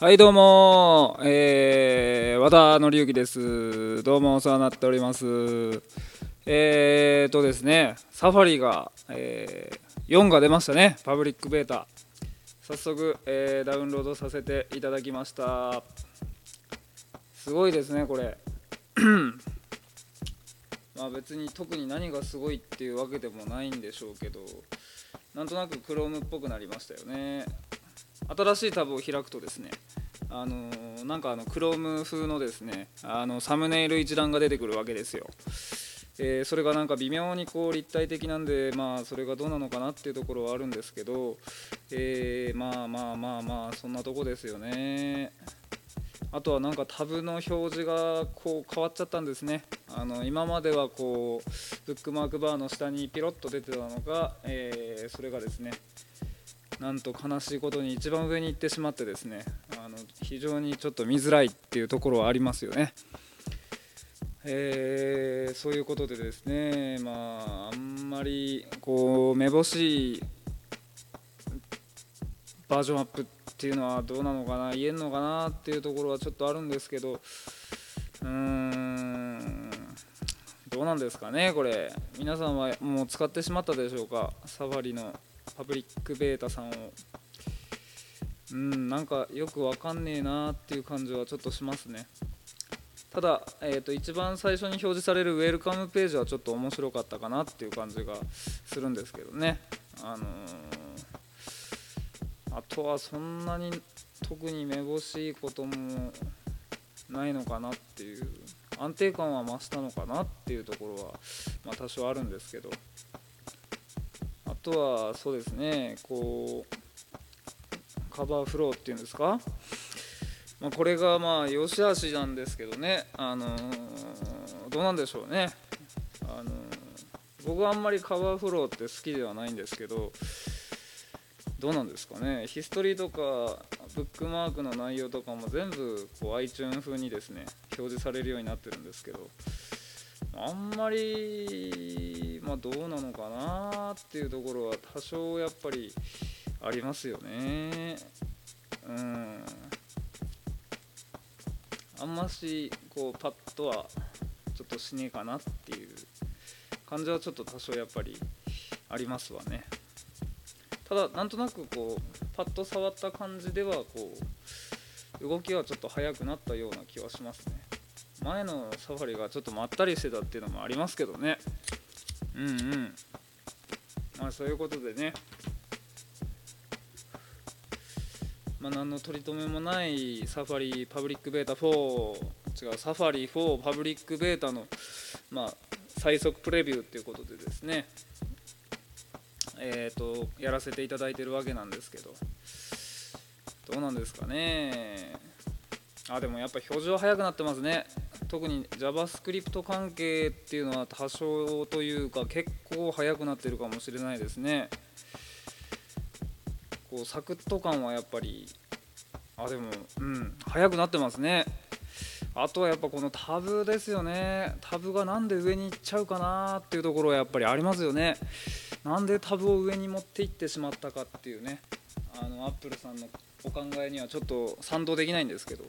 はいどうも。えー、和田紀之です。どうもお世話になっております。えーとですねサファリが、えー、4が出ましたね。パブリックベータ。早速、えー、ダウンロードさせていただきました。すごいですねこれ。まあ別に特に何がすごいっていうわけでもないんでしょうけどなんとなく Chrome っぽくなりましたよね。新しいタブを開くとですねあのなんかあの Chrome 風のですねあのサムネイル一覧が出てくるわけですよ、えー、それがなんか微妙にこう立体的なんでまあそれがどうなのかなっていうところはあるんですけど、えー、まあまあまあまあそんなとこですよね。あとはなんかタブの表示がこう変わっちゃったんですね。あの今まではこうブックマークバーの下にピロッと出てたのが、えー、それがですねなんと悲しいことに一番上に行ってしまってですねあの非常にちょっと見づらいっていうところはありますよね。えー、そういうことでですね、まあ、あんまりこうめぼしいバージョンアップっていうのはどうなのかな言えんのかなっていうところはちょっとあるんですけどうーんどうなんですかねこれ。皆さんはもう使ってしまったでしょうか？サファリの。パブリックベータさんを。うんなんかよくわかんねえなっていう感じはちょっとしますね。ただ、えー、と一番最初に表示されるウェルカムページはちょっと面白かったかなっていう感じがするんですけどね。あのー、あとはそんなに特にめぼしいこともないのかなっていう安定感は増したのかなっていうところは、まあ、多少あるんですけど。とはそうですねこうカバーフローっていうんですか、まあ、これがまあ良し悪しなんですけどね、あのー、どうなんでしょうね、あのー、僕はあんまりカバーフローって好きではないんですけどどうなんですかね？ヒストリーとかブックマークの内容とかも全部こう iTunes 風にですね表示されるようになってるんですけどあんまり、まあ、どうなのかなっていうところは多少やっぱりありますよね。うん。あんましこうパッとはちょっとしねえかなっていう感じはちょっと多少やっぱりありますわね。ただなんとなくこうパッと触った感じではこう動きはちょっと速くなったような気はしますね。前のサファリがちょっとまったりしてたっていうのもありますけどね。うんうん。まあそういうことでね。まあ何の取り留めもないサファリパブリックベータ4違うサファリ4パブリックベータのまあ最速プレビューっていうことでですね。えっ、ー、とやらせていただいてるわけなんですけど。どうなんですかね。あでもやっぱ表示は速くなってますね。特に JavaScript 関係っていうのは多少というか結構速くなってるかもしれないですね。こうサクッと感はやっぱりあでもうん速くなってますね。あとはやっぱこのタブですよね。タブがなんで上に行っちゃうかなっていうところはやっぱりありますよね。なんでタブを上に持っていってしまったかっていうね。あのアップルさんのお考えにはちょっと賛同できないんですけど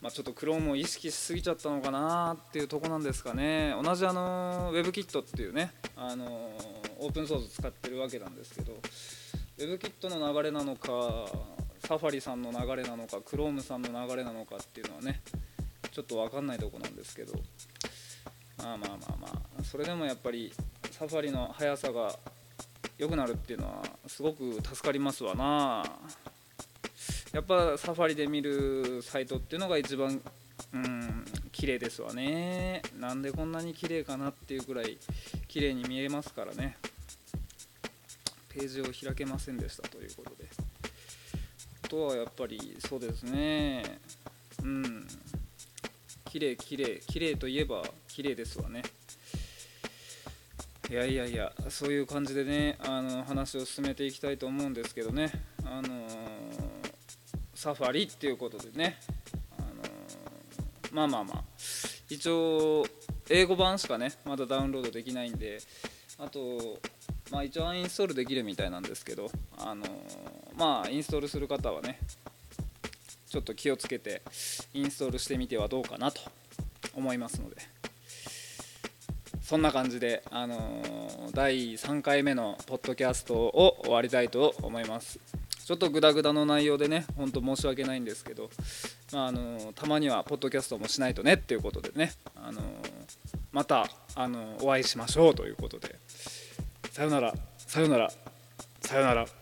まあ、ちょっと Chrome を意識しすぎちゃったのかなっていうとこなんですかね。同じあの WebKit っていうねあのオープンソース使ってるわけなんですけど WebKit の流れなのかサファリさんの流れなのか Chrome さんの流れなのかっていうのはねちょっと分かんないとこなんですけどまあまあまあまあそれでもやっぱりサファリの速さが良くなるっていうのはすごく助かりますわな。やっぱサファリで見るサイトっていうのが一番うん綺麗ですわね。なんでこんなに綺麗かなっていうくらい綺麗に見えますからね。ページを開けませんでしたということで。あとはやっぱりそうですね。うん。綺麗綺麗綺麗といえば綺麗ですわね。いやいやいやそういう感じでねあの話を進めていきたいと思うんですけどね。あのーサファリっていうことでね、あのー、まあまあまあ。一応英語版しかねまだダウンロードできないんで。あとまあ一応アンインストールできるみたいなんですけど。あのー、まあインストールする方はねちょっと気をつけてインストールしてみてはどうかなと。思いますので。そんな感じで、あのー第3回目のポッドキャストを終わりたいと思います。ちょっとグダグダの内容でね本当申し訳ないんですけど、まああのたまにはポッドキャストもしないとねっていうことでね、あのまた、あのお会いしましょうということで。さよならさよならさよなら。